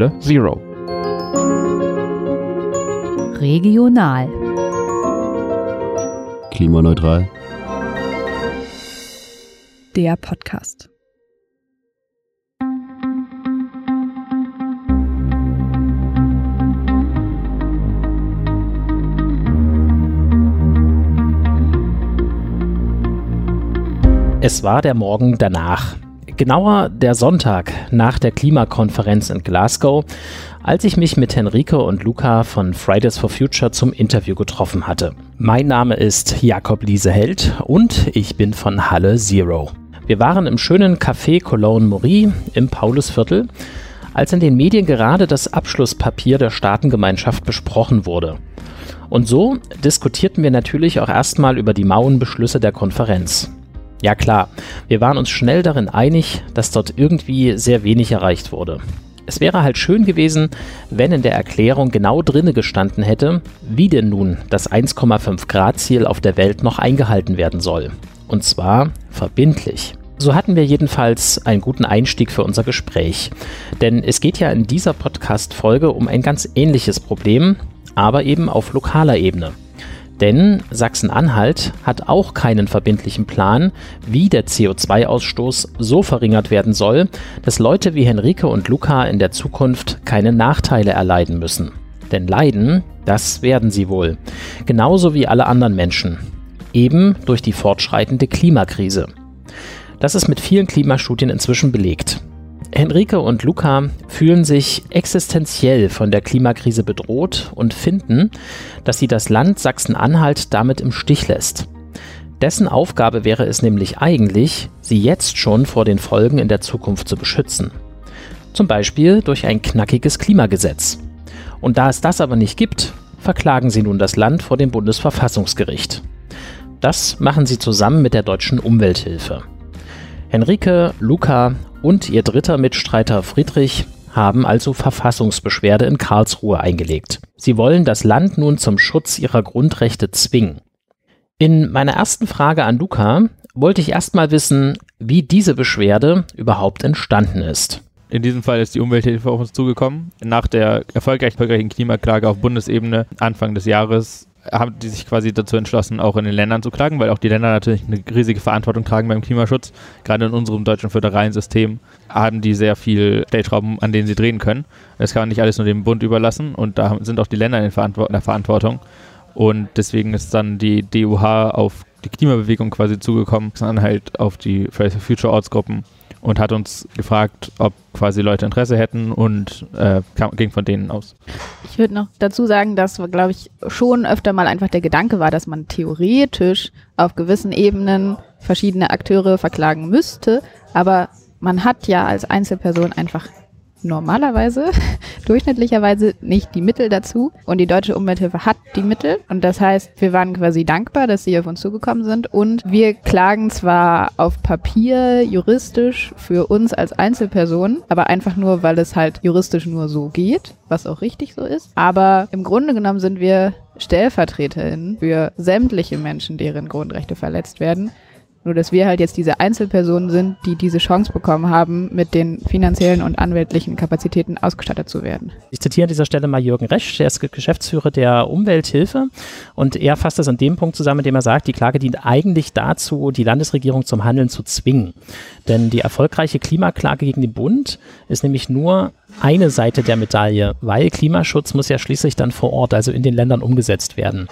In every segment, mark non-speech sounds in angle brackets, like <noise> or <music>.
Halle Zero. Regional. Klimaneutral. Der Podcast. Es war der Morgen danach. Genauer der Sonntag nach der Klimakonferenz in Glasgow, als ich mich mit Henrike und Luca von Fridays for Future zum Interview getroffen hatte. Mein Name ist Jakob Lieseheld und ich bin von Halle Zero. Wir waren im schönen Café Cologne Maury im Paulusviertel, als in den Medien gerade das Abschlusspapier der Staatengemeinschaft besprochen wurde. Und so diskutierten wir natürlich auch erstmal über die Mauenbeschlüsse der Konferenz. Ja klar, wir waren uns schnell darin einig, dass dort irgendwie sehr wenig erreicht wurde. Es wäre halt schön gewesen, wenn in der Erklärung genau drinne gestanden hätte, wie denn nun das 1,5 Grad Ziel auf der Welt noch eingehalten werden soll. Und zwar verbindlich. So hatten wir jedenfalls einen guten Einstieg für unser Gespräch. Denn es geht ja in dieser Podcast-Folge um ein ganz ähnliches Problem, aber eben auf lokaler Ebene. Denn Sachsen-Anhalt hat auch keinen verbindlichen Plan, wie der CO2-Ausstoß so verringert werden soll, dass Leute wie Henrike und Luca in der Zukunft keine Nachteile erleiden müssen. Denn leiden, das werden sie wohl. Genauso wie alle anderen Menschen. Eben durch die fortschreitende Klimakrise. Das ist mit vielen Klimastudien inzwischen belegt. Henrike und Luca fühlen sich existenziell von der Klimakrise bedroht und finden, dass sie das Land Sachsen-Anhalt damit im Stich lässt. Dessen Aufgabe wäre es nämlich eigentlich, sie jetzt schon vor den Folgen in der Zukunft zu beschützen. Zum Beispiel durch ein knackiges Klimagesetz. Und da es das aber nicht gibt, verklagen sie nun das Land vor dem Bundesverfassungsgericht. Das machen sie zusammen mit der deutschen Umwelthilfe. Henrike, Luca und ihr dritter Mitstreiter Friedrich haben also Verfassungsbeschwerde in Karlsruhe eingelegt. Sie wollen das Land nun zum Schutz ihrer Grundrechte zwingen. In meiner ersten Frage an Luca wollte ich erstmal wissen, wie diese Beschwerde überhaupt entstanden ist. In diesem Fall ist die Umwelthilfe auf uns zugekommen. Nach der erfolgreichen Klimaklage auf Bundesebene Anfang des Jahres haben die sich quasi dazu entschlossen, auch in den Ländern zu klagen, weil auch die Länder natürlich eine riesige Verantwortung tragen beim Klimaschutz. Gerade in unserem deutschen föderalen System haben die sehr viel Stellschrauben, an denen sie drehen können. Das kann man nicht alles nur dem Bund überlassen und da sind auch die Länder in, der Verantwortung. Und deswegen ist dann die DUH auf die Klimabewegung quasi zugekommen, sondern halt auf die Fridays for Future Ortsgruppen und hat uns gefragt, ob quasi Leute Interesse hätten und äh, kam, ging von denen aus. Ich würde noch dazu sagen, dass, glaube ich, schon öfter mal einfach der Gedanke war, dass man theoretisch auf gewissen Ebenen verschiedene Akteure verklagen müsste, aber man hat ja als Einzelperson einfach normalerweise, <laughs> durchschnittlicherweise nicht die Mittel dazu. Und die Deutsche Umwelthilfe hat die Mittel. Und das heißt, wir waren quasi dankbar, dass sie auf uns zugekommen sind. Und wir klagen zwar auf Papier juristisch für uns als Einzelperson, aber einfach nur, weil es halt juristisch nur so geht, was auch richtig so ist. Aber im Grunde genommen sind wir StellvertreterInnen für sämtliche Menschen, deren Grundrechte verletzt werden. Nur, dass wir halt jetzt diese Einzelpersonen sind, die diese Chance bekommen haben, mit den finanziellen und anwältlichen Kapazitäten ausgestattet zu werden. Ich zitiere an dieser Stelle mal Jürgen Resch, der ist Geschäftsführer der Umwelthilfe und er fasst das an dem Punkt zusammen, indem er sagt, die Klage dient eigentlich dazu, die Landesregierung zum Handeln zu zwingen. Denn die erfolgreiche Klimaklage gegen den Bund ist nämlich nur eine Seite der Medaille, weil Klimaschutz muss ja schließlich dann vor Ort, also in den Ländern umgesetzt werden.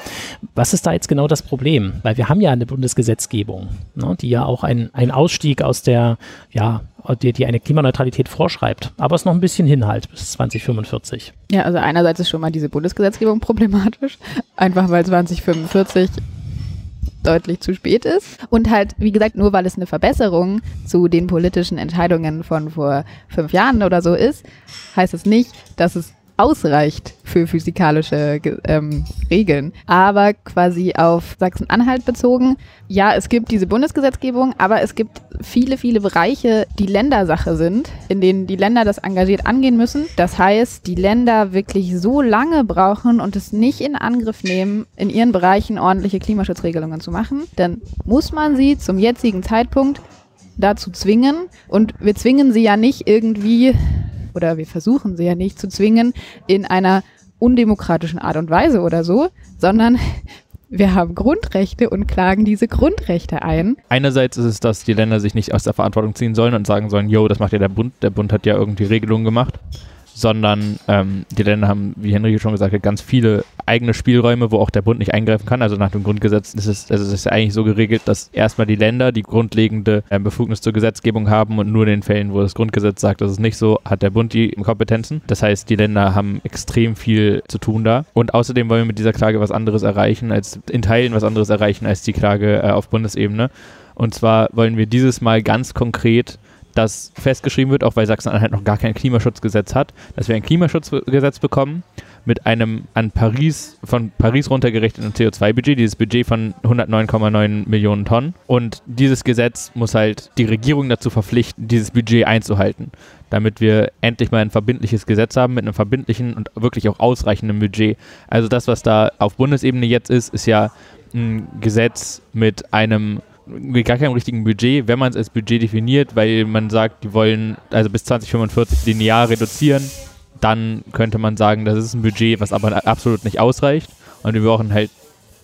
Was ist da jetzt genau das Problem? Weil wir haben ja eine Bundesgesetzgebung, ne, die ja auch einen Ausstieg aus der, ja, die, die eine Klimaneutralität vorschreibt. Aber es noch ein bisschen hin halt bis 2045. Ja, also einerseits ist schon mal diese Bundesgesetzgebung problematisch, einfach weil 2045 deutlich zu spät ist. Und halt, wie gesagt, nur weil es eine Verbesserung zu den politischen Entscheidungen von vor fünf Jahren oder so ist, heißt es nicht, dass es ausreicht für physikalische ähm, Regeln. Aber quasi auf Sachsen-Anhalt bezogen, ja, es gibt diese Bundesgesetzgebung, aber es gibt viele, viele Bereiche, die Ländersache sind, in denen die Länder das engagiert angehen müssen. Das heißt, die Länder wirklich so lange brauchen und es nicht in Angriff nehmen, in ihren Bereichen ordentliche Klimaschutzregelungen zu machen, dann muss man sie zum jetzigen Zeitpunkt dazu zwingen. Und wir zwingen sie ja nicht irgendwie oder wir versuchen sie ja nicht zu zwingen in einer undemokratischen Art und Weise oder so, sondern wir haben Grundrechte und klagen diese Grundrechte ein. Einerseits ist es, dass die Länder sich nicht aus der Verantwortung ziehen sollen und sagen sollen, yo, das macht ja der Bund. Der Bund hat ja irgendwie Regelungen gemacht sondern ähm, die Länder haben, wie Henrike schon gesagt hat, ganz viele eigene Spielräume, wo auch der Bund nicht eingreifen kann. Also nach dem Grundgesetz ist es, also es ist eigentlich so geregelt, dass erstmal die Länder die grundlegende äh, Befugnis zur Gesetzgebung haben und nur in den Fällen, wo das Grundgesetz sagt, das ist nicht so, hat der Bund die Kompetenzen. Das heißt, die Länder haben extrem viel zu tun da. Und außerdem wollen wir mit dieser Klage was anderes erreichen, als in Teilen was anderes erreichen als die Klage äh, auf Bundesebene. Und zwar wollen wir dieses Mal ganz konkret dass festgeschrieben wird, auch weil Sachsen-Anhalt noch gar kein Klimaschutzgesetz hat, dass wir ein Klimaschutzgesetz bekommen mit einem an Paris, von Paris runtergerichteten CO2-Budget, dieses Budget von 109,9 Millionen Tonnen. Und dieses Gesetz muss halt die Regierung dazu verpflichten, dieses Budget einzuhalten, damit wir endlich mal ein verbindliches Gesetz haben mit einem verbindlichen und wirklich auch ausreichenden Budget. Also das, was da auf Bundesebene jetzt ist, ist ja ein Gesetz mit einem mit gar keinem richtigen Budget, wenn man es als Budget definiert, weil man sagt, die wollen also bis 2045 linear reduzieren, dann könnte man sagen, das ist ein Budget, was aber absolut nicht ausreicht. Und wir brauchen halt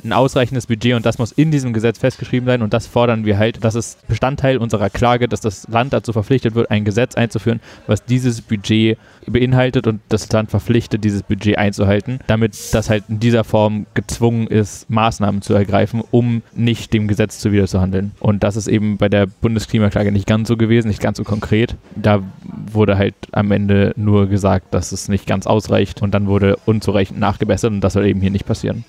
ein ausreichendes Budget und das muss in diesem Gesetz festgeschrieben sein und das fordern wir halt. Das ist Bestandteil unserer Klage, dass das Land dazu verpflichtet wird, ein Gesetz einzuführen, was dieses Budget beinhaltet und das Land verpflichtet, dieses Budget einzuhalten, damit das halt in dieser Form gezwungen ist, Maßnahmen zu ergreifen, um nicht dem Gesetz zuwider zu handeln. Und das ist eben bei der Bundesklimaklage nicht ganz so gewesen, nicht ganz so konkret. Da wurde halt am Ende nur gesagt, dass es nicht ganz ausreicht und dann wurde unzureichend nachgebessert und das soll eben hier nicht passieren.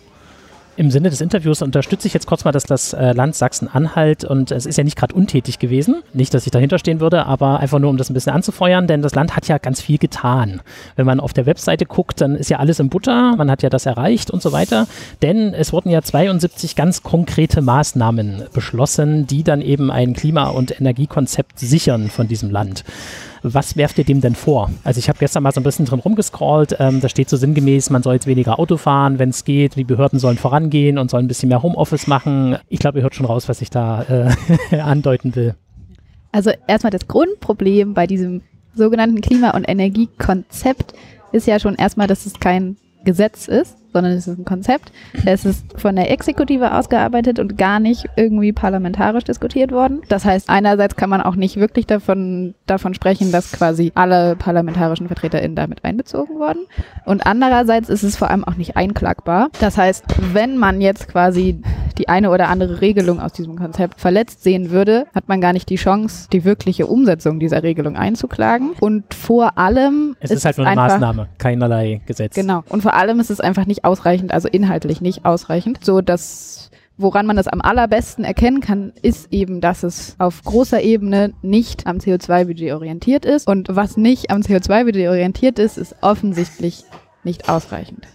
Im Sinne des Interviews unterstütze ich jetzt kurz mal, dass das äh, Land Sachsen-Anhalt und es ist ja nicht gerade untätig gewesen, nicht, dass ich dahinter stehen würde, aber einfach nur, um das ein bisschen anzufeuern, denn das Land hat ja ganz viel getan. Wenn man auf der Webseite guckt, dann ist ja alles im Butter, man hat ja das erreicht und so weiter, denn es wurden ja 72 ganz konkrete Maßnahmen beschlossen, die dann eben ein Klima- und Energiekonzept sichern von diesem Land. Was werft ihr dem denn vor? Also ich habe gestern mal so ein bisschen drin rumgescrollt. Ähm, da steht so sinngemäß, man soll jetzt weniger Auto fahren, wenn es geht. Die Behörden sollen vorangehen und sollen ein bisschen mehr Homeoffice machen. Ich glaube, ihr hört schon raus, was ich da äh, <laughs> andeuten will. Also erstmal das Grundproblem bei diesem sogenannten Klima- und Energiekonzept ist ja schon erstmal, dass es kein Gesetz ist, sondern es ist ein Konzept. Es ist von der Exekutive ausgearbeitet und gar nicht irgendwie parlamentarisch diskutiert worden. Das heißt, einerseits kann man auch nicht wirklich davon, davon sprechen, dass quasi alle parlamentarischen VertreterInnen damit einbezogen wurden. Und andererseits ist es vor allem auch nicht einklagbar. Das heißt, wenn man jetzt quasi die eine oder andere Regelung aus diesem Konzept verletzt sehen würde, hat man gar nicht die Chance, die wirkliche Umsetzung dieser Regelung einzuklagen. Und vor allem. Es ist, ist halt nur eine Maßnahme, keinerlei Gesetz. Genau. Und vor allem ist es einfach nicht ausreichend, also inhaltlich nicht ausreichend, so dass Woran man das am allerbesten erkennen kann, ist eben, dass es auf großer Ebene nicht am CO2-Budget orientiert ist. Und was nicht am CO2-Budget orientiert ist, ist offensichtlich nicht ausreichend.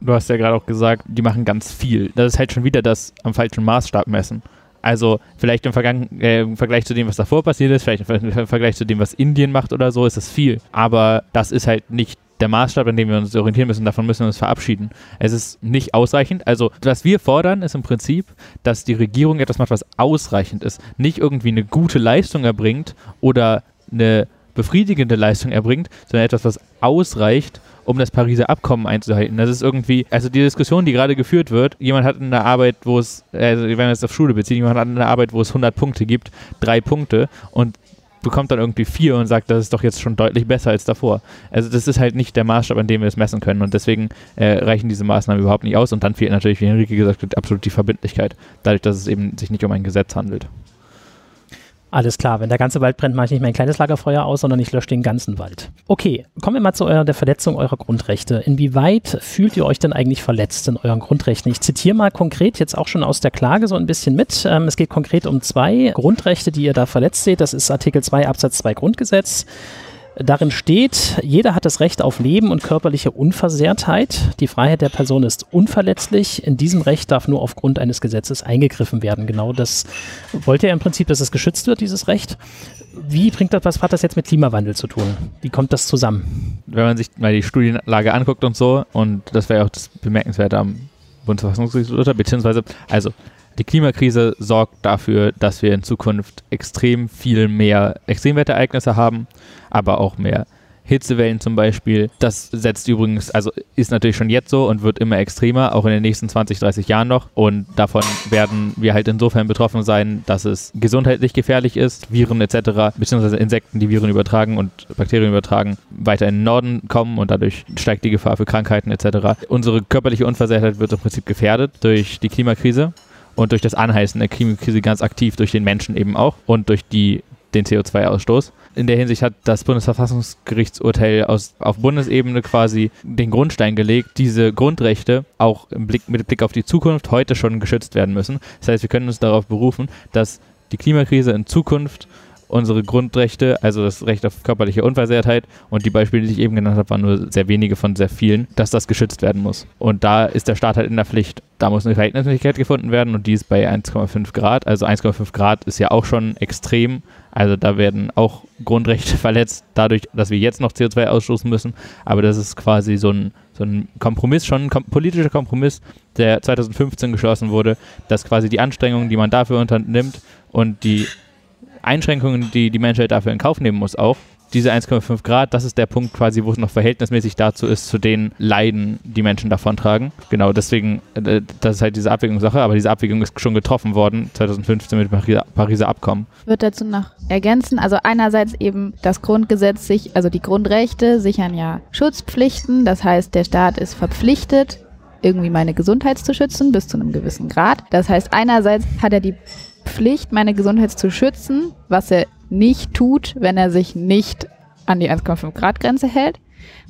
Du hast ja gerade auch gesagt, die machen ganz viel. Das ist halt schon wieder das am falschen Maßstab messen. Also vielleicht im, äh, im, Vergleich zu dem, was davor passiert ist, vielleicht im Vergleich zu dem, was Indien macht oder so, ist das viel. Aber das ist halt nicht der Maßstab, an dem wir uns orientieren müssen, davon müssen wir uns verabschieden. Es ist nicht ausreichend. Also, was wir fordern, ist im Prinzip, dass die Regierung etwas macht, was ausreichend ist. Nicht irgendwie eine gute Leistung erbringt oder eine befriedigende Leistung erbringt, sondern etwas, was ausreicht, um das Pariser Abkommen einzuhalten. Das ist irgendwie, also die Diskussion, die gerade geführt wird, jemand hat eine Arbeit, wo es, also wenn man es auf Schule bezieht, jemand hat eine Arbeit, wo es 100 Punkte gibt, drei Punkte und bekommt dann irgendwie vier und sagt, das ist doch jetzt schon deutlich besser als davor. Also das ist halt nicht der Maßstab, an dem wir es messen können und deswegen äh, reichen diese Maßnahmen überhaupt nicht aus und dann fehlt natürlich, wie Henrike gesagt hat, absolut die Verbindlichkeit, dadurch, dass es eben sich nicht um ein Gesetz handelt. Alles klar, wenn der ganze Wald brennt, mache ich nicht mein kleines Lagerfeuer aus, sondern ich lösche den ganzen Wald. Okay, kommen wir mal zu eurer, der Verletzung eurer Grundrechte. Inwieweit fühlt ihr euch denn eigentlich verletzt in euren Grundrechten? Ich zitiere mal konkret jetzt auch schon aus der Klage so ein bisschen mit. Ähm, es geht konkret um zwei Grundrechte, die ihr da verletzt seht. Das ist Artikel 2 Absatz 2 Grundgesetz. Darin steht, jeder hat das Recht auf Leben und körperliche Unversehrtheit. Die Freiheit der Person ist unverletzlich. In diesem Recht darf nur aufgrund eines Gesetzes eingegriffen werden. Genau das wollt ihr im Prinzip, dass es geschützt wird, dieses Recht. Wie bringt das, was hat das jetzt mit Klimawandel zu tun? Wie kommt das zusammen? Wenn man sich mal die Studienlage anguckt und so, und das wäre auch das Bemerkenswerte am Bundesverfassungsgericht, beziehungsweise, also die Klimakrise sorgt dafür, dass wir in Zukunft extrem viel mehr Extremwetterereignisse haben, aber auch mehr Hitzewellen zum Beispiel. Das setzt übrigens, also ist natürlich schon jetzt so und wird immer extremer, auch in den nächsten 20, 30 Jahren noch. Und davon werden wir halt insofern betroffen sein, dass es gesundheitlich gefährlich ist, Viren etc., beziehungsweise Insekten, die Viren übertragen und Bakterien übertragen, weiter in den Norden kommen und dadurch steigt die Gefahr für Krankheiten etc. Unsere körperliche Unversehrtheit wird im Prinzip gefährdet durch die Klimakrise und durch das Anheißen der Klimakrise ganz aktiv durch den Menschen eben auch und durch die, den CO2-Ausstoß. In der Hinsicht hat das Bundesverfassungsgerichtsurteil aus, auf Bundesebene quasi den Grundstein gelegt, diese Grundrechte auch Blick, mit Blick auf die Zukunft heute schon geschützt werden müssen. Das heißt, wir können uns darauf berufen, dass die Klimakrise in Zukunft unsere Grundrechte, also das Recht auf körperliche Unversehrtheit und die Beispiele, die ich eben genannt habe, waren nur sehr wenige von sehr vielen, dass das geschützt werden muss. Und da ist der Staat halt in der Pflicht. Da muss eine Verhältnismäßigkeit gefunden werden und die ist bei 1,5 Grad. Also 1,5 Grad ist ja auch schon extrem. Also da werden auch Grundrechte <laughs> verletzt, dadurch, dass wir jetzt noch CO2 ausstoßen müssen. Aber das ist quasi so ein, so ein Kompromiss, schon ein kom politischer Kompromiss, der 2015 geschlossen wurde, dass quasi die Anstrengungen, die man dafür unternimmt und die Einschränkungen, die die Menschheit dafür in Kauf nehmen muss, auch. Diese 1,5 Grad, das ist der Punkt quasi, wo es noch verhältnismäßig dazu ist, zu den Leiden, die Menschen davontragen. Genau, deswegen, äh, das ist halt diese Abwägungssache, aber diese Abwägung ist schon getroffen worden, 2015 mit dem Pariser, Abkommen. Ich würde dazu noch ergänzen, also einerseits eben das Grundgesetz sich, also die Grundrechte sichern ja Schutzpflichten, das heißt, der Staat ist verpflichtet, irgendwie meine Gesundheit zu schützen, bis zu einem gewissen Grad. Das heißt, einerseits hat er die Pflicht, meine Gesundheit zu schützen, was er nicht tut, wenn er sich nicht an die 1,5 Grad Grenze hält,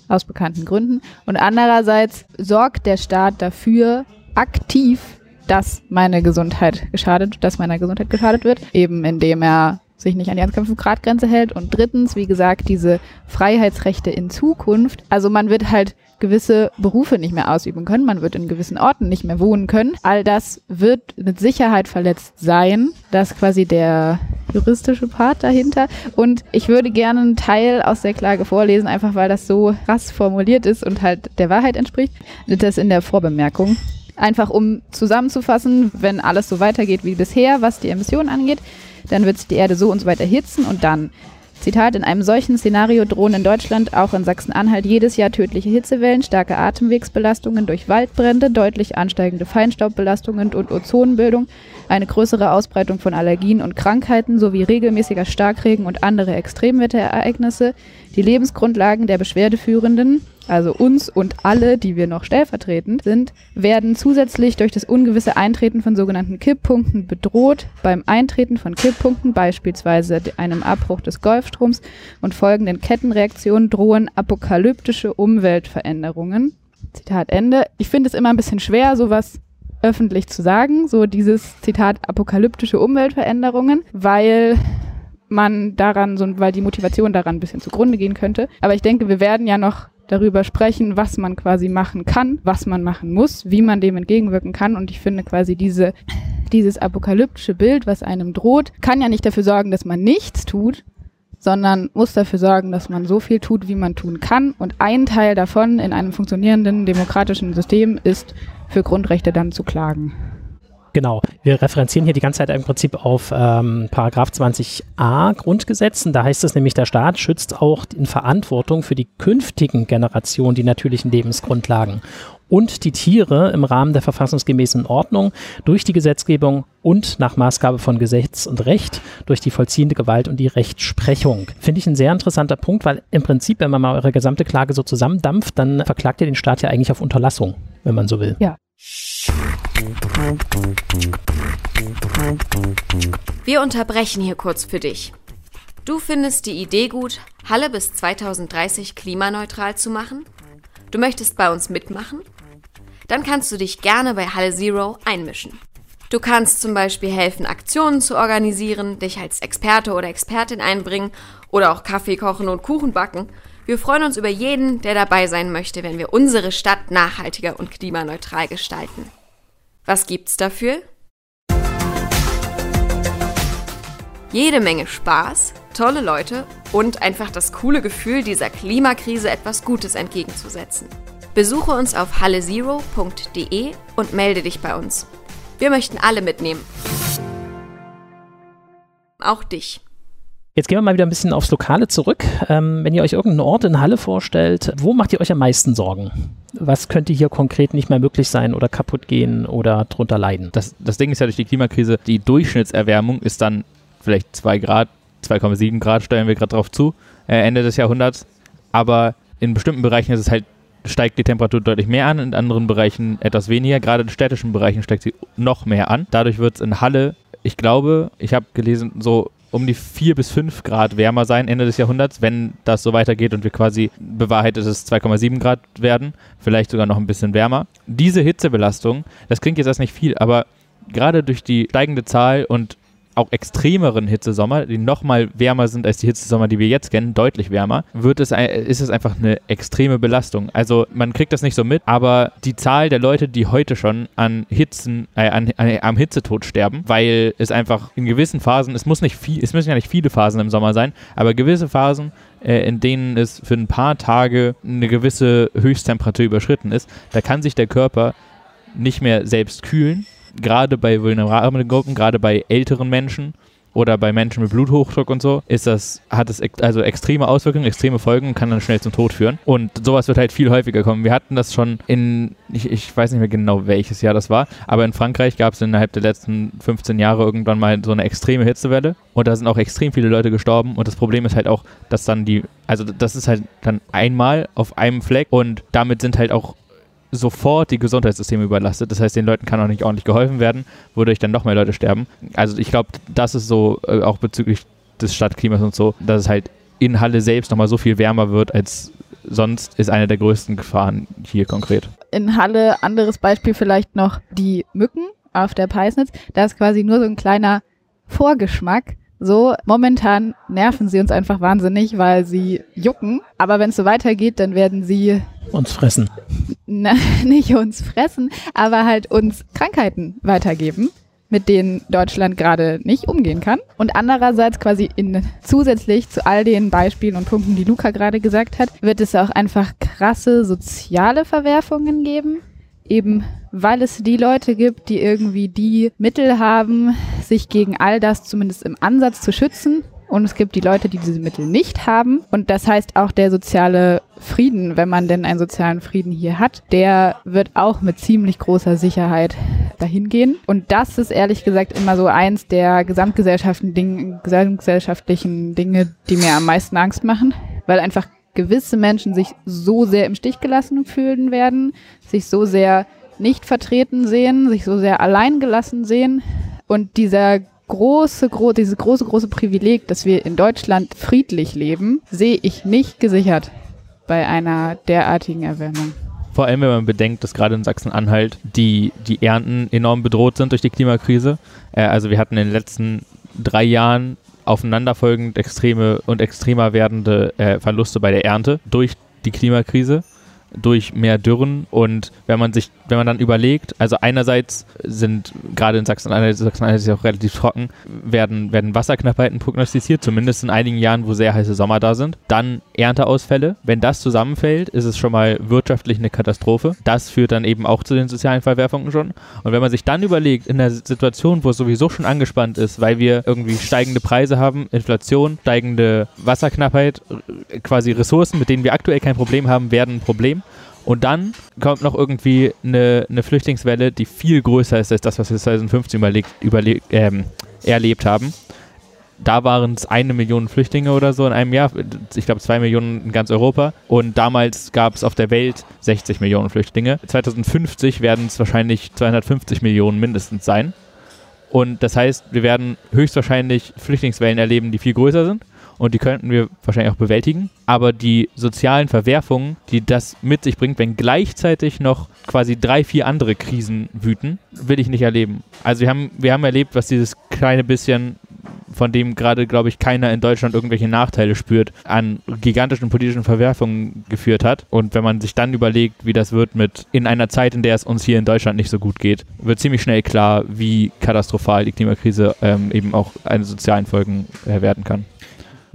aus bekannten Gründen. Und andererseits sorgt der Staat dafür aktiv, dass meine Gesundheit geschadet, dass meiner Gesundheit geschadet wird, eben indem er sich nicht an die 1,5 Grad Grenze hält. Und drittens, wie gesagt, diese Freiheitsrechte in Zukunft. Also man wird halt gewisse Berufe nicht mehr ausüben können, man wird in gewissen Orten nicht mehr wohnen können. All das wird mit Sicherheit verletzt sein. Das ist quasi der juristische Part dahinter. Und ich würde gerne einen Teil aus der Klage vorlesen, einfach weil das so krass formuliert ist und halt der Wahrheit entspricht. Das in der Vorbemerkung. Einfach um zusammenzufassen, wenn alles so weitergeht wie bisher, was die Emissionen angeht, dann wird sich die Erde so und so weiter erhitzen und dann Zitat, in einem solchen Szenario drohen in Deutschland, auch in Sachsen-Anhalt, jedes Jahr tödliche Hitzewellen, starke Atemwegsbelastungen durch Waldbrände, deutlich ansteigende Feinstaubbelastungen und Ozonbildung, eine größere Ausbreitung von Allergien und Krankheiten sowie regelmäßiger Starkregen und andere Extremwetterereignisse. Die Lebensgrundlagen der Beschwerdeführenden also uns und alle, die wir noch stellvertretend sind, werden zusätzlich durch das ungewisse Eintreten von sogenannten Kipppunkten bedroht. Beim Eintreten von Kipppunkten, beispielsweise einem Abbruch des Golfstroms und folgenden Kettenreaktionen, drohen apokalyptische Umweltveränderungen. Zitat Ende. Ich finde es immer ein bisschen schwer, sowas öffentlich zu sagen, so dieses Zitat apokalyptische Umweltveränderungen, weil man daran so, weil die Motivation daran ein bisschen zugrunde gehen könnte. Aber ich denke, wir werden ja noch darüber sprechen, was man quasi machen kann, was man machen muss, wie man dem entgegenwirken kann. Und ich finde quasi diese, dieses apokalyptische Bild, was einem droht, kann ja nicht dafür sorgen, dass man nichts tut, sondern muss dafür sorgen, dass man so viel tut, wie man tun kann. Und ein Teil davon in einem funktionierenden demokratischen System ist, für Grundrechte dann zu klagen. Genau, wir referenzieren hier die ganze Zeit im Prinzip auf ähm, Paragraph 20a Grundgesetzen. Da heißt es nämlich, der Staat schützt auch in Verantwortung für die künftigen Generationen die natürlichen Lebensgrundlagen und die Tiere im Rahmen der verfassungsgemäßen Ordnung durch die Gesetzgebung und nach Maßgabe von Gesetz und Recht durch die vollziehende Gewalt und die Rechtsprechung. Finde ich ein sehr interessanter Punkt, weil im Prinzip, wenn man mal eure gesamte Klage so zusammendampft, dann verklagt ihr den Staat ja eigentlich auf Unterlassung, wenn man so will. Ja. Wir unterbrechen hier kurz für dich. Du findest die Idee gut, Halle bis 2030 klimaneutral zu machen? Du möchtest bei uns mitmachen? Dann kannst du dich gerne bei Halle Zero einmischen. Du kannst zum Beispiel helfen, Aktionen zu organisieren, dich als Experte oder Expertin einbringen oder auch Kaffee kochen und Kuchen backen. Wir freuen uns über jeden, der dabei sein möchte, wenn wir unsere Stadt nachhaltiger und klimaneutral gestalten. Was gibt's dafür? Jede Menge Spaß, tolle Leute und einfach das coole Gefühl, dieser Klimakrise etwas Gutes entgegenzusetzen. Besuche uns auf hallezero.de und melde dich bei uns. Wir möchten alle mitnehmen. Auch dich. Jetzt gehen wir mal wieder ein bisschen aufs Lokale zurück. Ähm, wenn ihr euch irgendeinen Ort in Halle vorstellt, wo macht ihr euch am meisten Sorgen? Was könnte hier konkret nicht mehr möglich sein oder kaputt gehen oder drunter leiden? Das, das Ding ist ja durch die Klimakrise, die Durchschnittserwärmung ist dann vielleicht 2 Grad, 2,7 Grad steuern wir gerade drauf zu, äh, Ende des Jahrhunderts. Aber in bestimmten Bereichen ist es halt, steigt die Temperatur deutlich mehr an, in anderen Bereichen etwas weniger. Gerade in städtischen Bereichen steigt sie noch mehr an. Dadurch wird es in Halle, ich glaube, ich habe gelesen, so um die 4 bis 5 Grad wärmer sein Ende des Jahrhunderts, wenn das so weitergeht und wir quasi bewahrheitet es 2,7 Grad werden, vielleicht sogar noch ein bisschen wärmer. Diese Hitzebelastung, das klingt jetzt erst nicht viel, aber gerade durch die steigende Zahl und auch extremeren Hitzesommer, die nochmal wärmer sind als die Hitzesommer, die wir jetzt kennen, deutlich wärmer, wird es, ist es einfach eine extreme Belastung. Also man kriegt das nicht so mit, aber die Zahl der Leute, die heute schon an Hitzen, äh, an, an, am Hitzetod sterben, weil es einfach in gewissen Phasen, es muss nicht viel, es müssen ja nicht viele Phasen im Sommer sein, aber gewisse Phasen, äh, in denen es für ein paar Tage eine gewisse Höchsttemperatur überschritten ist, da kann sich der Körper nicht mehr selbst kühlen gerade bei vulnerablen Gruppen, gerade bei älteren Menschen oder bei Menschen mit Bluthochdruck und so, ist das, hat es also extreme Auswirkungen, extreme Folgen und kann dann schnell zum Tod führen. Und sowas wird halt viel häufiger kommen. Wir hatten das schon in, ich, ich weiß nicht mehr genau welches Jahr das war, aber in Frankreich gab es innerhalb der letzten 15 Jahre irgendwann mal so eine extreme Hitzewelle und da sind auch extrem viele Leute gestorben und das Problem ist halt auch, dass dann die, also das ist halt dann einmal auf einem Fleck und damit sind halt auch sofort die Gesundheitssysteme überlastet. Das heißt, den Leuten kann auch nicht ordentlich geholfen werden, wodurch dann noch mehr Leute sterben. Also ich glaube, das ist so, äh, auch bezüglich des Stadtklimas und so, dass es halt in Halle selbst nochmal so viel wärmer wird als sonst, ist eine der größten Gefahren hier konkret. In Halle, anderes Beispiel vielleicht noch die Mücken auf der Peisnitz. Da ist quasi nur so ein kleiner Vorgeschmack. So, momentan nerven sie uns einfach wahnsinnig, weil sie jucken. Aber wenn es so weitergeht, dann werden sie uns fressen. Na, <laughs> nicht uns fressen, aber halt uns Krankheiten weitergeben, mit denen Deutschland gerade nicht umgehen kann. Und andererseits quasi in, zusätzlich zu all den Beispielen und Punkten, die Luca gerade gesagt hat, wird es auch einfach krasse soziale Verwerfungen geben. Eben weil es die Leute gibt, die irgendwie die Mittel haben, sich gegen all das zumindest im Ansatz zu schützen und es gibt die Leute, die diese Mittel nicht haben. Und das heißt auch der soziale Frieden, wenn man denn einen sozialen Frieden hier hat, der wird auch mit ziemlich großer Sicherheit dahin gehen. Und das ist ehrlich gesagt immer so eins der gesamtgesellschaftlichen Dinge, gesamtgesellschaftlichen Dinge, die mir am meisten Angst machen, weil einfach gewisse Menschen sich so sehr im Stich gelassen fühlen werden, sich so sehr nicht vertreten sehen, sich so sehr allein gelassen sehen und dieser große, gro dieses große, große Privileg, dass wir in Deutschland friedlich leben, sehe ich nicht gesichert bei einer derartigen Erwärmung. Vor allem, wenn man bedenkt, dass gerade in Sachsen-Anhalt die, die Ernten enorm bedroht sind durch die Klimakrise. Äh, also wir hatten in den letzten drei Jahren aufeinanderfolgend extreme und extremer werdende äh, Verluste bei der Ernte durch die Klimakrise durch mehr Dürren und wenn man sich, wenn man dann überlegt, also einerseits sind gerade in Sachsen-Anhalt, Sachsen-Anhalt ist ja auch relativ trocken, werden, werden Wasserknappheiten prognostiziert, zumindest in einigen Jahren, wo sehr heiße Sommer da sind. Dann Ernteausfälle. Wenn das zusammenfällt, ist es schon mal wirtschaftlich eine Katastrophe. Das führt dann eben auch zu den sozialen Verwerfungen schon. Und wenn man sich dann überlegt, in der Situation, wo es sowieso schon angespannt ist, weil wir irgendwie steigende Preise haben, Inflation, steigende Wasserknappheit, quasi Ressourcen, mit denen wir aktuell kein Problem haben, werden ein Problem. Und dann kommt noch irgendwie eine, eine Flüchtlingswelle, die viel größer ist als das, was wir 2015 überlegt, überlegt, ähm, erlebt haben. Da waren es eine Million Flüchtlinge oder so in einem Jahr. Ich glaube, zwei Millionen in ganz Europa. Und damals gab es auf der Welt 60 Millionen Flüchtlinge. 2050 werden es wahrscheinlich 250 Millionen mindestens sein. Und das heißt, wir werden höchstwahrscheinlich Flüchtlingswellen erleben, die viel größer sind und die könnten wir wahrscheinlich auch bewältigen. Aber die sozialen Verwerfungen, die das mit sich bringt, wenn gleichzeitig noch quasi drei, vier andere Krisen wüten, will ich nicht erleben. Also wir haben, wir haben erlebt, was dieses kleine bisschen von dem gerade, glaube ich, keiner in Deutschland irgendwelche Nachteile spürt, an gigantischen politischen Verwerfungen geführt hat. Und wenn man sich dann überlegt, wie das wird mit in einer Zeit, in der es uns hier in Deutschland nicht so gut geht, wird ziemlich schnell klar, wie katastrophal die Klimakrise ähm, eben auch eine sozialen Folgen äh, werden kann.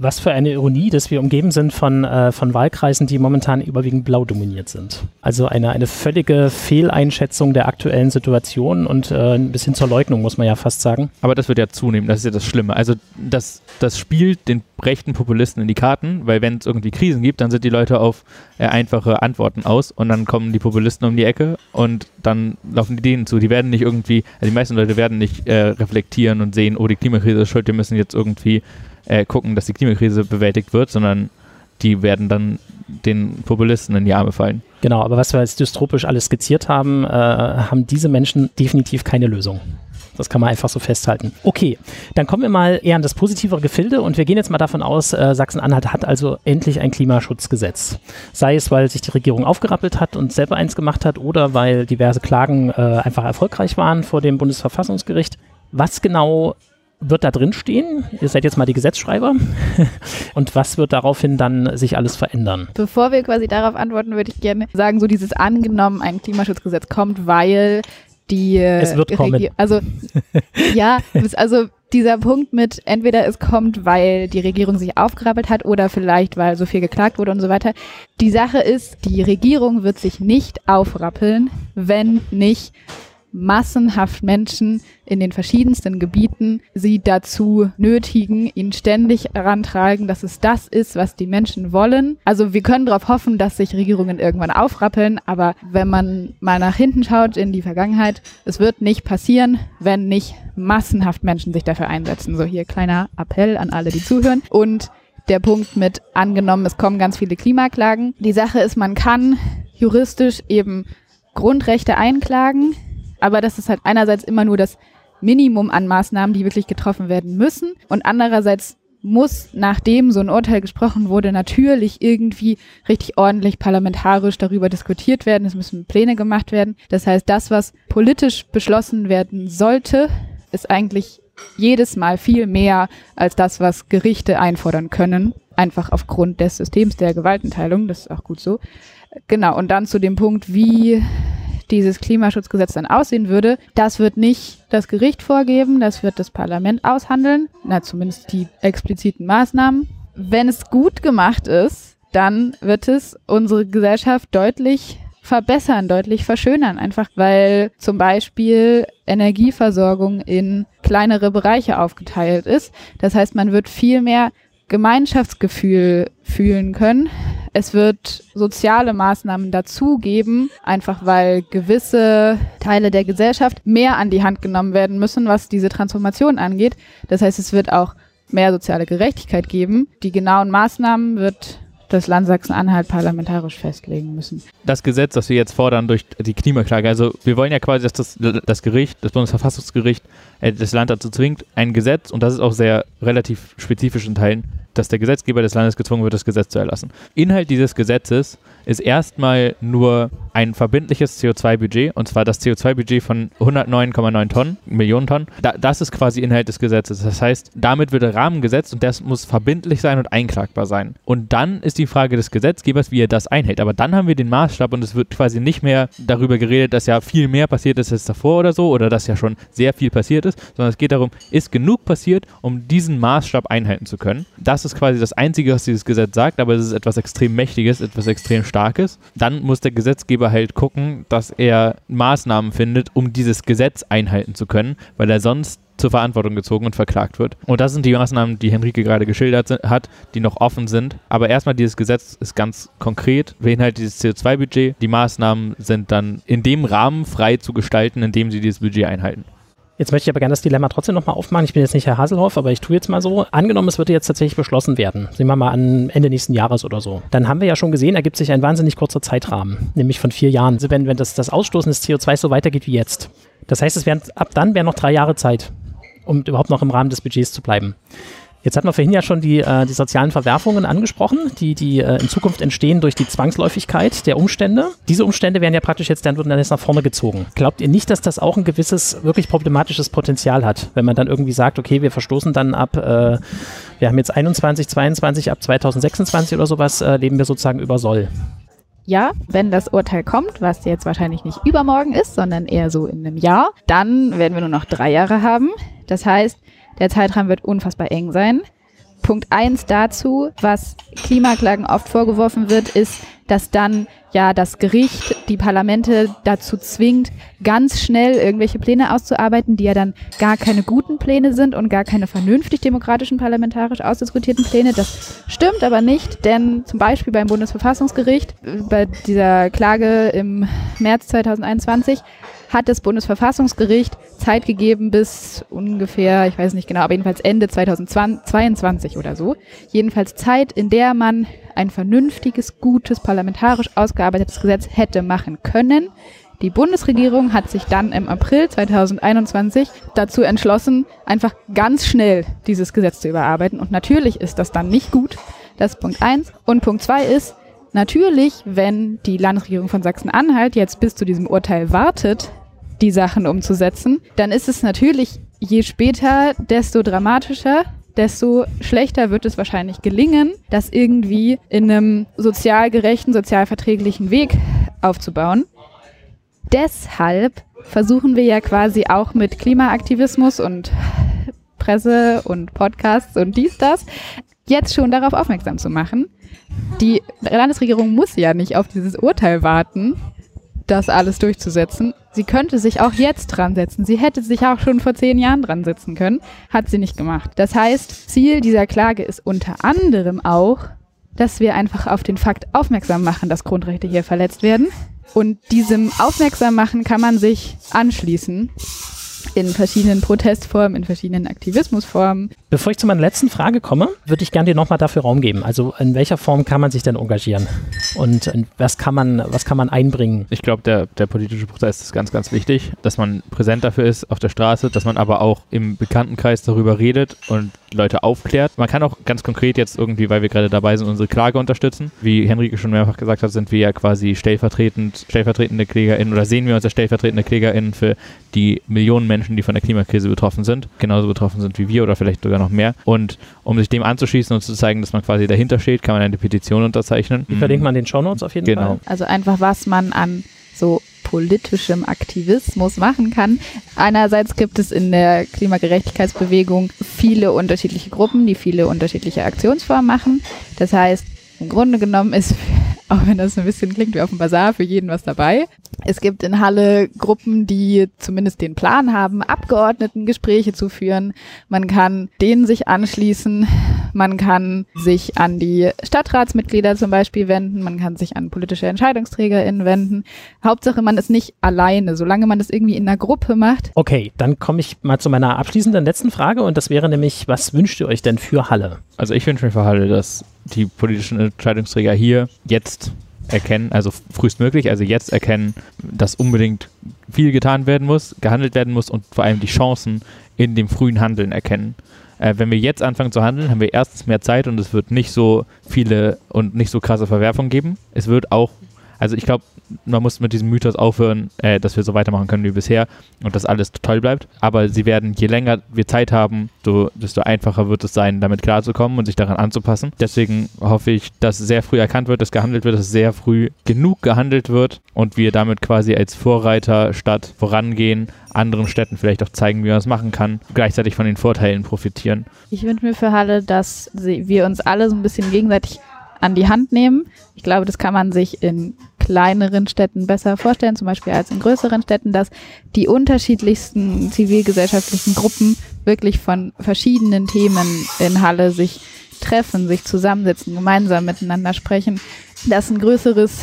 Was für eine Ironie, dass wir umgeben sind von, äh, von Wahlkreisen, die momentan überwiegend blau dominiert sind. Also eine, eine völlige Fehleinschätzung der aktuellen Situation und äh, ein bisschen zur Leugnung, muss man ja fast sagen. Aber das wird ja zunehmen, das ist ja das Schlimme. Also das, das spielt den rechten Populisten in die Karten, weil wenn es irgendwie Krisen gibt, dann sind die Leute auf äh, einfache Antworten aus und dann kommen die Populisten um die Ecke und dann laufen die denen zu. Die werden nicht irgendwie, also die meisten Leute werden nicht äh, reflektieren und sehen, oh, die Klimakrise ist schuld, wir müssen jetzt irgendwie äh, gucken, dass die Klimakrise bewältigt wird, sondern die werden dann den Populisten in die Arme fallen. Genau, aber was wir jetzt dystropisch alles skizziert haben, äh, haben diese Menschen definitiv keine Lösung. Das kann man einfach so festhalten. Okay, dann kommen wir mal eher an das positivere Gefilde und wir gehen jetzt mal davon aus, äh, Sachsen-Anhalt hat also endlich ein Klimaschutzgesetz. Sei es, weil sich die Regierung aufgerappelt hat und selber eins gemacht hat oder weil diverse Klagen äh, einfach erfolgreich waren vor dem Bundesverfassungsgericht. Was genau wird da drin stehen? Ihr seid jetzt mal die Gesetzschreiber. <laughs> Und was wird daraufhin dann sich alles verändern? Bevor wir quasi darauf antworten, würde ich gerne sagen, so dieses angenommen, ein Klimaschutzgesetz kommt, weil die Es wird kommen. Regi- Also <laughs> ja, also dieser Punkt mit entweder es kommt, weil die Regierung sich aufgerappelt hat oder vielleicht weil so viel geklagt wurde und so weiter. Die Sache ist, die Regierung wird sich nicht aufrappeln, wenn nicht massenhaft Menschen in den verschiedensten Gebieten sie dazu nötigen, ihn ständig herantragen, dass es das ist, was die Menschen wollen. Also wir können darauf hoffen, dass sich Regierungen irgendwann aufrappeln, aber wenn man mal nach hinten schaut in die Vergangenheit, es wird nicht passieren, wenn nicht massenhaft Menschen sich dafür einsetzen. So hier kleiner Appell an alle, die zuhören. Und der Punkt mit angenommen, es kommen ganz viele Klimaklagen. Die Sache ist, man kann juristisch eben Grundrechte einklagen, aber das ist halt einerseits immer nur das Minimum an Maßnahmen, die wirklich getroffen werden müssen und andererseits muss, nachdem so ein Urteil gesprochen wurde, natürlich irgendwie richtig ordentlich parlamentarisch darüber diskutiert werden. Es müssen Pläne gemacht werden. Das heißt, das, was politisch beschlossen werden sollte, ist eigentlich jedes Mal viel mehr als das, was Gerichte einfordern können. Einfach aufgrund des Systems der Gewaltenteilung. Das ist auch gut so. Genau. Und dann zu dem Punkt, wie dieses Klimaschutzgesetz dann aussehen würde, das wird nicht das Gericht vorgeben, das wird das Parlament aushandeln, na zumindest die expliziten Maßnahmen. Wenn es gut gemacht ist, dann wird es unsere Gesellschaft deutlich verbessern, deutlich verschönern, einfach weil zum Beispiel Energieversorgung in kleinere Bereiche aufgeteilt ist. Das heißt, man wird viel mehr Gemeinschaftsgefühl fühlen können. Es wird soziale Maßnahmen dazugeben, einfach weil gewisse Teile der Gesellschaft mehr an die Hand genommen werden müssen, was diese Transformation angeht. Das heißt, es wird auch mehr soziale Gerechtigkeit geben. Die genauen Maßnahmen wird das Land Sachsen-Anhalt parlamentarisch festlegen müssen. Das Gesetz, das wir jetzt fordern durch die Klimaklage, also wir wollen ja quasi, dass das, das Gericht, das Bundesverfassungsgericht, äh, das Land dazu zwingt, ein Gesetz, und das ist auch sehr relativ spezifisch in Teilen, dass der Gesetzgeber des Landes gezwungen wird, das Gesetz zu erlassen. Inhalt dieses Gesetzes ist erstmal nur ein verbindliches CO2-Budget, und zwar das CO2-Budget von 109,9 Tonnen, Millionen Tonnen. Da, das ist quasi Inhalt des Gesetzes. Das heißt, damit wird der Rahmen gesetzt und das muss verbindlich sein und einklagbar sein. Und dann ist die Frage des Gesetzgebers, wie er das einhält. Aber dann haben wir den Maßstab und es wird quasi nicht mehr darüber geredet, dass ja viel mehr passiert ist als davor oder so oder dass ja schon sehr viel passiert ist, sondern es geht darum, ist genug passiert, um diesen Maßstab einhalten zu können. Das ist quasi das Einzige, was dieses Gesetz sagt, aber es ist etwas extrem Mächtiges, etwas extrem Starkes. Dann muss der Gesetzgeber halt gucken, dass er Maßnahmen findet, um dieses Gesetz einhalten zu können, weil er sonst zur Verantwortung gezogen und verklagt wird. Und das sind die Maßnahmen, die Henrike gerade geschildert hat, die noch offen sind. Aber erstmal, dieses Gesetz ist ganz konkret, beinhaltet dieses CO2-Budget. Die Maßnahmen sind dann in dem Rahmen frei zu gestalten, in dem sie dieses Budget einhalten. Jetzt möchte ich aber gerne das Dilemma trotzdem nochmal aufmachen. Ich bin jetzt nicht Herr Haselhoff, aber ich tue jetzt mal so. Angenommen, es würde jetzt tatsächlich beschlossen werden. Sehen wir mal an Ende nächsten Jahres oder so. Dann haben wir ja schon gesehen, ergibt sich ein wahnsinnig kurzer Zeitrahmen, nämlich von vier Jahren. Also wenn, wenn das, das Ausstoßen des CO2 so weitergeht wie jetzt. Das heißt, es wären, ab dann wären noch drei Jahre Zeit, um überhaupt noch im Rahmen des Budgets zu bleiben. Jetzt hatten wir vorhin ja schon die, äh, die sozialen Verwerfungen angesprochen, die, die äh, in Zukunft entstehen durch die Zwangsläufigkeit der Umstände. Diese Umstände werden ja praktisch jetzt dann, würden dann jetzt nach vorne gezogen. Glaubt ihr nicht, dass das auch ein gewisses, wirklich problematisches Potenzial hat, wenn man dann irgendwie sagt, okay, wir verstoßen dann ab, äh, wir haben jetzt 21, 22, ab 2026 oder sowas, äh, leben wir sozusagen über Soll. Ja, wenn das Urteil kommt, was jetzt wahrscheinlich nicht übermorgen ist, sondern eher so in einem Jahr, dann werden wir nur noch drei Jahre haben. Das heißt, der Zeitrahmen wird unfassbar eng sein. Punkt eins dazu, was Klimaklagen oft vorgeworfen wird, ist, dass dann ja das Gericht die Parlamente dazu zwingt, ganz schnell irgendwelche Pläne auszuarbeiten, die ja dann gar keine guten Pläne sind und gar keine vernünftig demokratischen parlamentarisch ausdiskutierten Pläne. Das stimmt aber nicht, denn zum Beispiel beim Bundesverfassungsgericht bei dieser Klage im März 2021 hat das Bundesverfassungsgericht Zeit gegeben bis ungefähr, ich weiß nicht genau, aber jedenfalls Ende 2022 oder so. Jedenfalls Zeit, in der man ein vernünftiges, gutes, parlamentarisch ausgearbeitetes Gesetz hätte machen können. Die Bundesregierung hat sich dann im April 2021 dazu entschlossen, einfach ganz schnell dieses Gesetz zu überarbeiten. Und natürlich ist das dann nicht gut. Das ist Punkt eins. Und Punkt zwei ist, natürlich, wenn die Landesregierung von Sachsen-Anhalt jetzt bis zu diesem Urteil wartet, die Sachen umzusetzen, dann ist es natürlich je später, desto dramatischer, desto schlechter wird es wahrscheinlich gelingen, das irgendwie in einem sozial gerechten, sozial verträglichen Weg aufzubauen. Deshalb versuchen wir ja quasi auch mit Klimaaktivismus und Presse und Podcasts und dies, das, jetzt schon darauf aufmerksam zu machen. Die Landesregierung muss ja nicht auf dieses Urteil warten, das alles durchzusetzen. Sie könnte sich auch jetzt dran setzen. Sie hätte sich auch schon vor zehn Jahren dran setzen können. Hat sie nicht gemacht. Das heißt, Ziel dieser Klage ist unter anderem auch, dass wir einfach auf den Fakt aufmerksam machen, dass Grundrechte hier verletzt werden. Und diesem Aufmerksam machen kann man sich anschließen in verschiedenen Protestformen, in verschiedenen Aktivismusformen. Bevor ich zu meiner letzten Frage komme, würde ich gerne dir nochmal dafür Raum geben. Also in welcher Form kann man sich denn engagieren? Und was kann man, was kann man einbringen? Ich glaube, der, der politische Prozess ist ganz, ganz wichtig, dass man präsent dafür ist auf der Straße, dass man aber auch im Bekanntenkreis darüber redet und Leute aufklärt. Man kann auch ganz konkret jetzt irgendwie, weil wir gerade dabei sind, unsere Klage unterstützen. Wie Henrike schon mehrfach gesagt hat, sind wir ja quasi stellvertretend, stellvertretende KlägerInnen oder sehen wir uns als stellvertretende KlägerInnen für die Millionen Menschen, die von der Klimakrise betroffen sind, genauso betroffen sind wie wir oder vielleicht sogar noch mehr. Und um sich dem anzuschließen und zu zeigen, dass man quasi dahinter steht, kann man eine Petition unterzeichnen. Die verlinkt man in den Shownotes auf jeden Genau. Fall. Also einfach, was man an so politischem Aktivismus machen kann. Einerseits gibt es in der Klimagerechtigkeitsbewegung viele unterschiedliche Gruppen, die viele unterschiedliche Aktionsformen machen. Das heißt, im Grunde genommen ist, auch wenn das ein bisschen klingt wie auf dem Bazar, für jeden was dabei. Es gibt in Halle Gruppen, die zumindest den Plan haben, Abgeordnetengespräche zu führen. Man kann denen sich anschließen. Man kann sich an die Stadtratsmitglieder zum Beispiel wenden. Man kann sich an politische EntscheidungsträgerInnen wenden. Hauptsache, man ist nicht alleine. Solange man das irgendwie in einer Gruppe macht, Okay, dann komme ich mal zu meiner abschließenden letzten Frage und das wäre nämlich, was wünscht ihr euch denn für Halle? Also ich wünsche mir für Halle, dass die politischen Entscheidungsträger hier jetzt erkennen, also frühestmöglich, also jetzt erkennen, dass unbedingt viel getan werden muss, gehandelt werden muss und vor allem die Chancen in dem frühen Handeln erkennen. Äh, wenn wir jetzt anfangen zu handeln, haben wir erstens mehr Zeit und es wird nicht so viele und nicht so krasse Verwerfungen geben. Es wird auch, also ich glaube, man muss mit diesem Mythos aufhören, äh, dass wir so weitermachen können wie bisher und dass alles toll bleibt. Aber sie werden, je länger wir Zeit haben, so, desto einfacher wird es sein, damit klarzukommen und sich daran anzupassen. Deswegen hoffe ich, dass sehr früh erkannt wird, dass gehandelt wird, dass sehr früh genug gehandelt wird und wir damit quasi als Vorreiterstadt vorangehen, anderen Städten vielleicht auch zeigen, wie man es machen kann, gleichzeitig von den Vorteilen profitieren. Ich wünsche mir für Halle, dass sie, wir uns alle so ein bisschen gegenseitig an die Hand nehmen. Ich glaube, das kann man sich in kleineren Städten besser vorstellen, zum Beispiel als in größeren Städten, dass die unterschiedlichsten zivilgesellschaftlichen Gruppen wirklich von verschiedenen Themen in Halle sich treffen, sich zusammensetzen, gemeinsam miteinander sprechen, dass ein größeres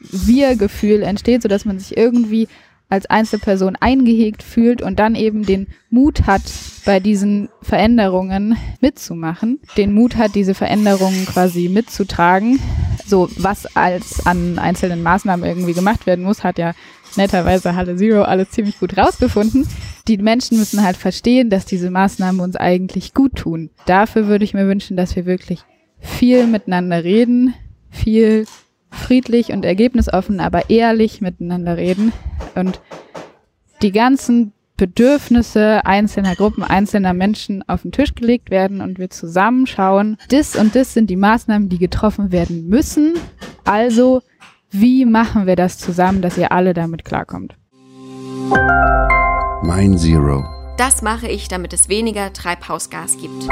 Wir-Gefühl entsteht, sodass man sich irgendwie als Einzelperson eingehegt fühlt und dann eben den Mut hat, bei diesen Veränderungen mitzumachen, den Mut hat, diese Veränderungen quasi mitzutragen. So, was als an einzelnen Maßnahmen irgendwie gemacht werden muss, hat ja netterweise Halle Zero alles ziemlich gut rausgefunden. Die Menschen müssen halt verstehen, dass diese Maßnahmen uns eigentlich gut tun. Dafür würde ich mir wünschen, dass wir wirklich viel miteinander reden, viel friedlich und ergebnisoffen, aber ehrlich miteinander reden und die ganzen Bedürfnisse einzelner Gruppen, einzelner Menschen auf den Tisch gelegt werden und wir zusammen schauen, das und das sind die Maßnahmen, die getroffen werden müssen. Also, wie machen wir das zusammen, dass ihr alle damit klarkommt? Mein Zero. Das mache ich, damit es weniger Treibhausgas gibt.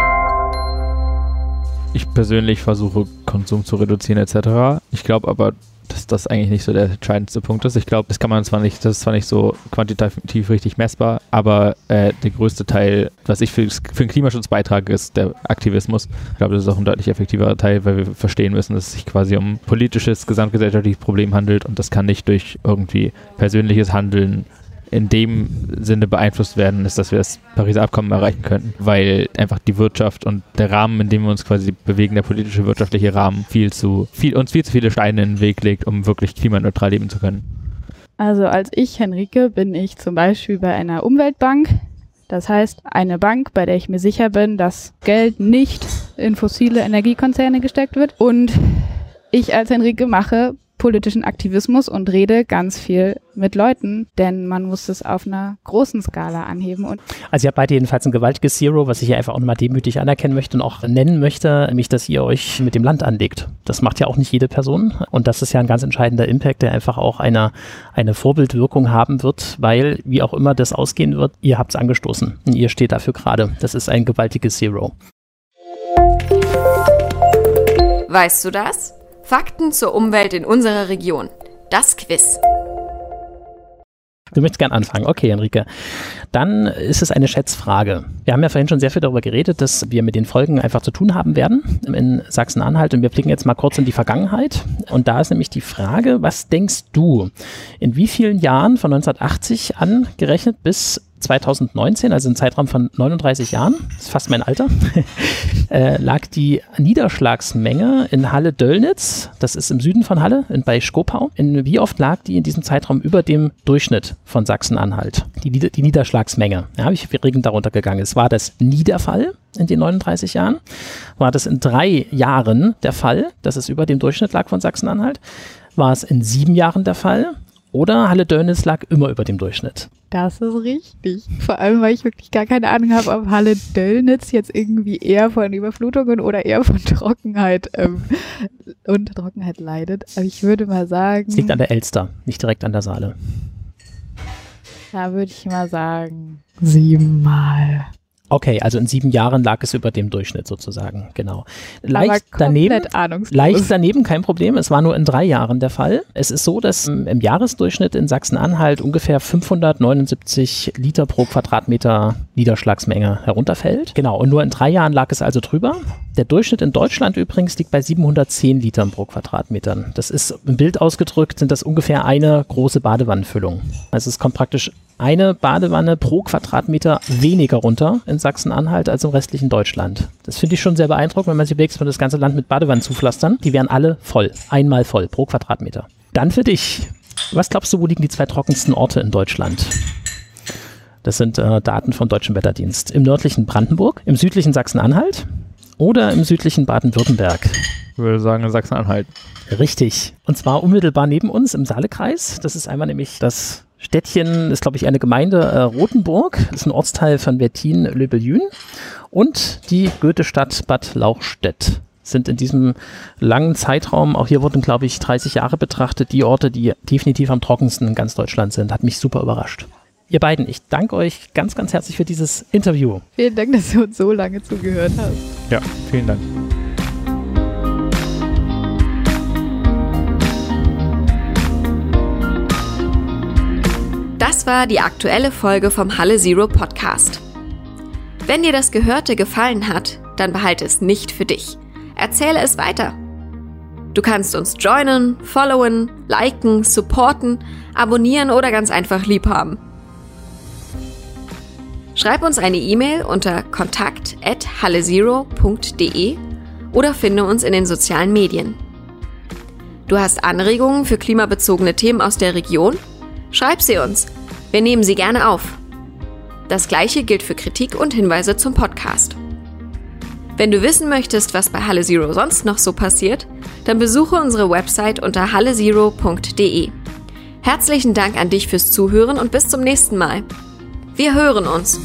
Ich persönlich versuche, Konsum zu reduzieren etc. Ich glaube aber, dass das eigentlich nicht so der entscheidendste Punkt ist. Ich glaube, das kann man zwar nicht, das ist zwar nicht so quantitativ richtig messbar, aber äh, der größte Teil, was ich für, für den Klimaschutz beitrage, ist der Aktivismus. Ich glaube, das ist auch ein deutlich effektiverer Teil, weil wir verstehen müssen, dass es sich quasi um politisches, gesamtgesellschaftliches Problem handelt und das kann nicht durch irgendwie persönliches Handeln in dem Sinne beeinflusst werden, ist, dass wir das Pariser Abkommen erreichen könnten, weil einfach die Wirtschaft und der Rahmen, in dem wir uns quasi bewegen, der politische, wirtschaftliche Rahmen, viel zu, viel, uns viel zu viele Steine in den Weg legt, um wirklich klimaneutral leben zu können. Also als ich, Henrike, bin ich zum Beispiel bei einer Umweltbank. Das heißt, eine Bank, bei der ich mir sicher bin, dass Geld nicht in fossile Energiekonzerne gesteckt wird. Und ich als Henrike mache politischen Aktivismus und rede ganz viel mit Leuten, denn man muss es auf einer großen Skala anheben. Und also ihr habt beide jedenfalls ein gewaltiges Zero, was ich hier einfach auch nochmal demütig anerkennen möchte und auch nennen möchte, nämlich, dass ihr euch mit dem Land anlegt. Das macht ja auch nicht jede Person und das ist ja ein ganz entscheidender Impact, der einfach auch eine, eine Vorbildwirkung haben wird, weil, wie auch immer das ausgehen wird, ihr habt es angestoßen und ihr steht dafür gerade. Das ist ein gewaltiges Zero. Weißt du das? Fakten zur Umwelt in unserer Region. Das Quiz. Du möchtest gern anfangen. Okay, Enrique. Dann ist es eine Schätzfrage. Wir haben ja vorhin schon sehr viel darüber geredet, dass wir mit den Folgen einfach zu tun haben werden in Sachsen-Anhalt. Und wir blicken jetzt mal kurz in die Vergangenheit. Und da ist nämlich die Frage, was denkst du, in wie vielen Jahren von 1980 an gerechnet bis 2019, also im Zeitraum von 39 Jahren, ist fast mein Alter, <laughs> äh, lag die Niederschlagsmenge in Halle-Döllnitz, das ist im Süden von Halle, in, bei Skopau. In, wie oft lag die in diesem Zeitraum über dem Durchschnitt von Sachsen-Anhalt? Die, die Niederschlagsmenge. Ja, habe ich Regen darunter gegangen. Es war das nie der Fall in den 39 Jahren. War das in drei Jahren der Fall, dass es über dem Durchschnitt lag von Sachsen-Anhalt? War es in sieben Jahren der Fall? Oder Halle Döllnitz lag immer über dem Durchschnitt. Das ist richtig. Vor allem, weil ich wirklich gar keine Ahnung habe, ob Halle Döllnitz jetzt irgendwie eher von Überflutungen oder eher von <laughs> Trockenheit ähm, und Trockenheit leidet. Aber ich würde mal sagen. Es liegt an der Elster, nicht direkt an der Saale. Da würde ich mal sagen, siebenmal. Okay, also in sieben Jahren lag es über dem Durchschnitt sozusagen, genau. Leicht daneben, leicht daneben, kein Problem. Es war nur in drei Jahren der Fall. Es ist so, dass im Jahresdurchschnitt in Sachsen-Anhalt ungefähr 579 Liter pro Quadratmeter Niederschlagsmenge herunterfällt. Genau, und nur in drei Jahren lag es also drüber. Der Durchschnitt in Deutschland übrigens liegt bei 710 Litern pro Quadratmetern. Das ist im Bild ausgedrückt, sind das ungefähr eine große Badewannenfüllung. Also es kommt praktisch eine Badewanne pro Quadratmeter weniger runter in Sachsen-Anhalt als im restlichen Deutschland. Das finde ich schon sehr beeindruckend, wenn man sich überlegt, man das ganze Land mit Badewannen zupflastern. Die wären alle voll. Einmal voll pro Quadratmeter. Dann für dich. Was glaubst du, wo liegen die zwei trockensten Orte in Deutschland? Das sind äh, Daten vom Deutschen Wetterdienst. Im nördlichen Brandenburg, im südlichen Sachsen-Anhalt oder im südlichen Baden-Württemberg? Ich würde sagen in Sachsen-Anhalt. Richtig. Und zwar unmittelbar neben uns im Saalekreis. Das ist einmal nämlich das Städtchen ist, glaube ich, eine Gemeinde äh, Rothenburg, ist ein Ortsteil von Bertin-Löbeljün und die Goethe-Stadt Bad Lauchstädt sind in diesem langen Zeitraum, auch hier wurden, glaube ich, 30 Jahre betrachtet, die Orte, die definitiv am trockensten in ganz Deutschland sind. Hat mich super überrascht. Ihr beiden, ich danke euch ganz, ganz herzlich für dieses Interview. Vielen Dank, dass du uns so lange zugehört hast. Ja, vielen Dank. Das war die aktuelle Folge vom Halle Zero Podcast. Wenn dir das Gehörte gefallen hat, dann behalte es nicht für dich. Erzähle es weiter. Du kannst uns joinen, followen, liken, supporten, abonnieren oder ganz einfach lieb haben. Schreib uns eine E-Mail unter kontakt@hallezero.de oder finde uns in den sozialen Medien. Du hast Anregungen für klimabezogene Themen aus der Region? Schreib sie uns wir nehmen sie gerne auf. Das gleiche gilt für Kritik und Hinweise zum Podcast. Wenn du wissen möchtest, was bei Halle Zero sonst noch so passiert, dann besuche unsere Website unter hallezero.de. Herzlichen Dank an dich fürs Zuhören und bis zum nächsten Mal. Wir hören uns.